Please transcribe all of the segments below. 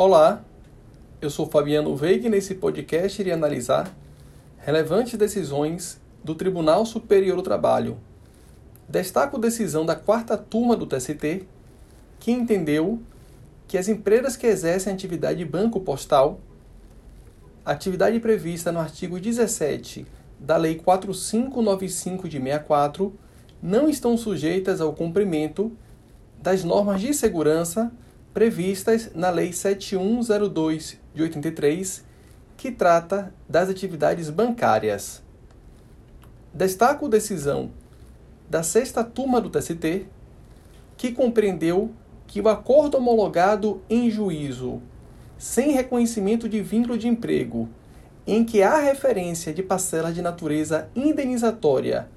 Olá, eu sou Fabiano Veiga e nesse podcast irei analisar relevantes decisões do Tribunal Superior do Trabalho. Destaco a decisão da quarta turma do TST, que entendeu que as empresas que exercem atividade de banco postal, atividade prevista no artigo 17 da Lei 4595 de 64, não estão sujeitas ao cumprimento das normas de segurança previstas na Lei 7102 de 83, que trata das atividades bancárias. Destaco a decisão da sexta turma do TST, que compreendeu que o acordo homologado em juízo, sem reconhecimento de vínculo de emprego, em que há referência de parcela de natureza indenizatória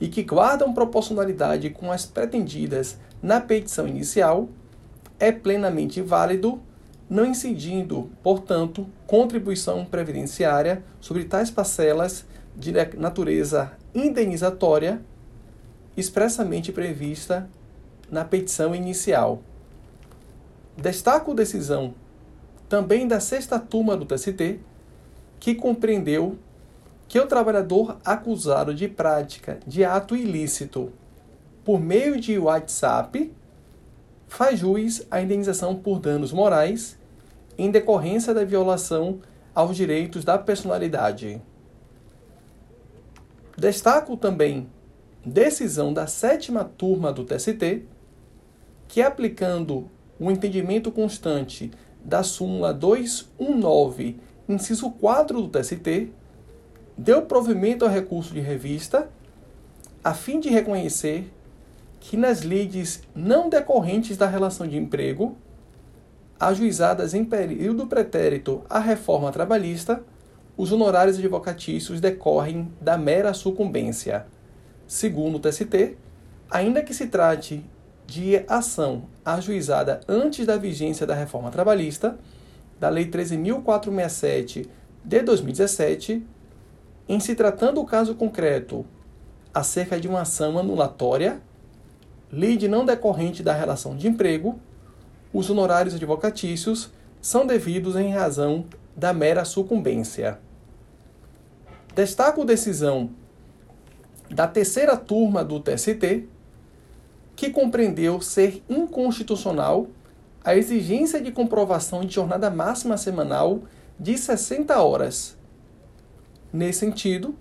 e que guardam proporcionalidade com as pretendidas na petição inicial, é plenamente válido, não incidindo, portanto, contribuição previdenciária sobre tais parcelas de natureza indenizatória expressamente prevista na petição inicial. Destaco decisão também da sexta turma do TST, que compreendeu que o trabalhador acusado de prática de ato ilícito por meio de WhatsApp faz jus à indenização por danos morais em decorrência da violação aos direitos da personalidade. Destaco também decisão da sétima turma do TST, que aplicando o entendimento constante da súmula 219, inciso 4 do TST, deu provimento ao recurso de revista a fim de reconhecer que nas lides não decorrentes da relação de emprego, ajuizadas em período pretérito à reforma trabalhista, os honorários advocatícios decorrem da mera sucumbência. Segundo o TST, ainda que se trate de ação ajuizada antes da vigência da reforma trabalhista, da Lei 13.467 de 2017, em se tratando o caso concreto acerca de uma ação anulatória, lide não decorrente da relação de emprego, os honorários advocatícios são devidos em razão da mera sucumbência. Destaco decisão da terceira turma do TST, que compreendeu ser inconstitucional a exigência de comprovação de jornada máxima semanal de 60 horas. Nesse sentido,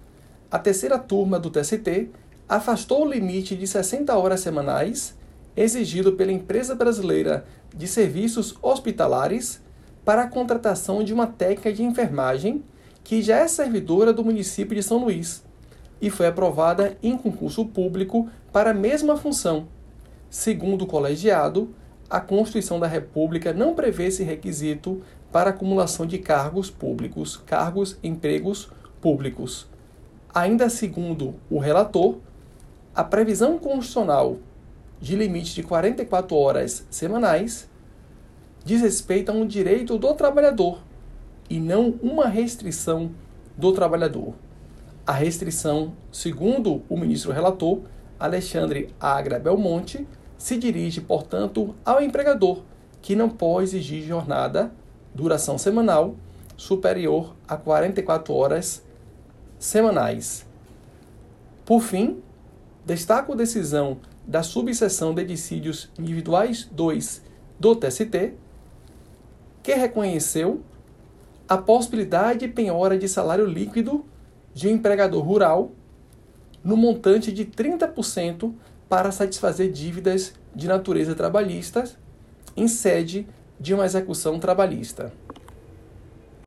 a terceira turma do TST afastou o limite de 60 horas semanais exigido pela empresa brasileira de serviços hospitalares para a contratação de uma técnica de enfermagem que já é servidora do município de São Luís e foi aprovada em concurso público para a mesma função. Segundo o colegiado, a Constituição da República não prevê esse requisito para acumulação de cargos públicos, cargos, empregos públicos. Ainda segundo o relator, a previsão constitucional de limite de 44 horas semanais diz respeito a um direito do trabalhador e não uma restrição do trabalhador. A restrição, segundo o ministro relator, Alexandre Agra Belmonte, se dirige, portanto, ao empregador, que não pode exigir jornada, duração semanal, superior a 44 horas semanais. Por fim, destaco a decisão da subseção de dissídios individuais 2 do TST, que reconheceu a possibilidade de penhora de salário líquido de um empregador rural no montante de 30% para satisfazer dívidas de natureza trabalhista em sede de uma execução trabalhista.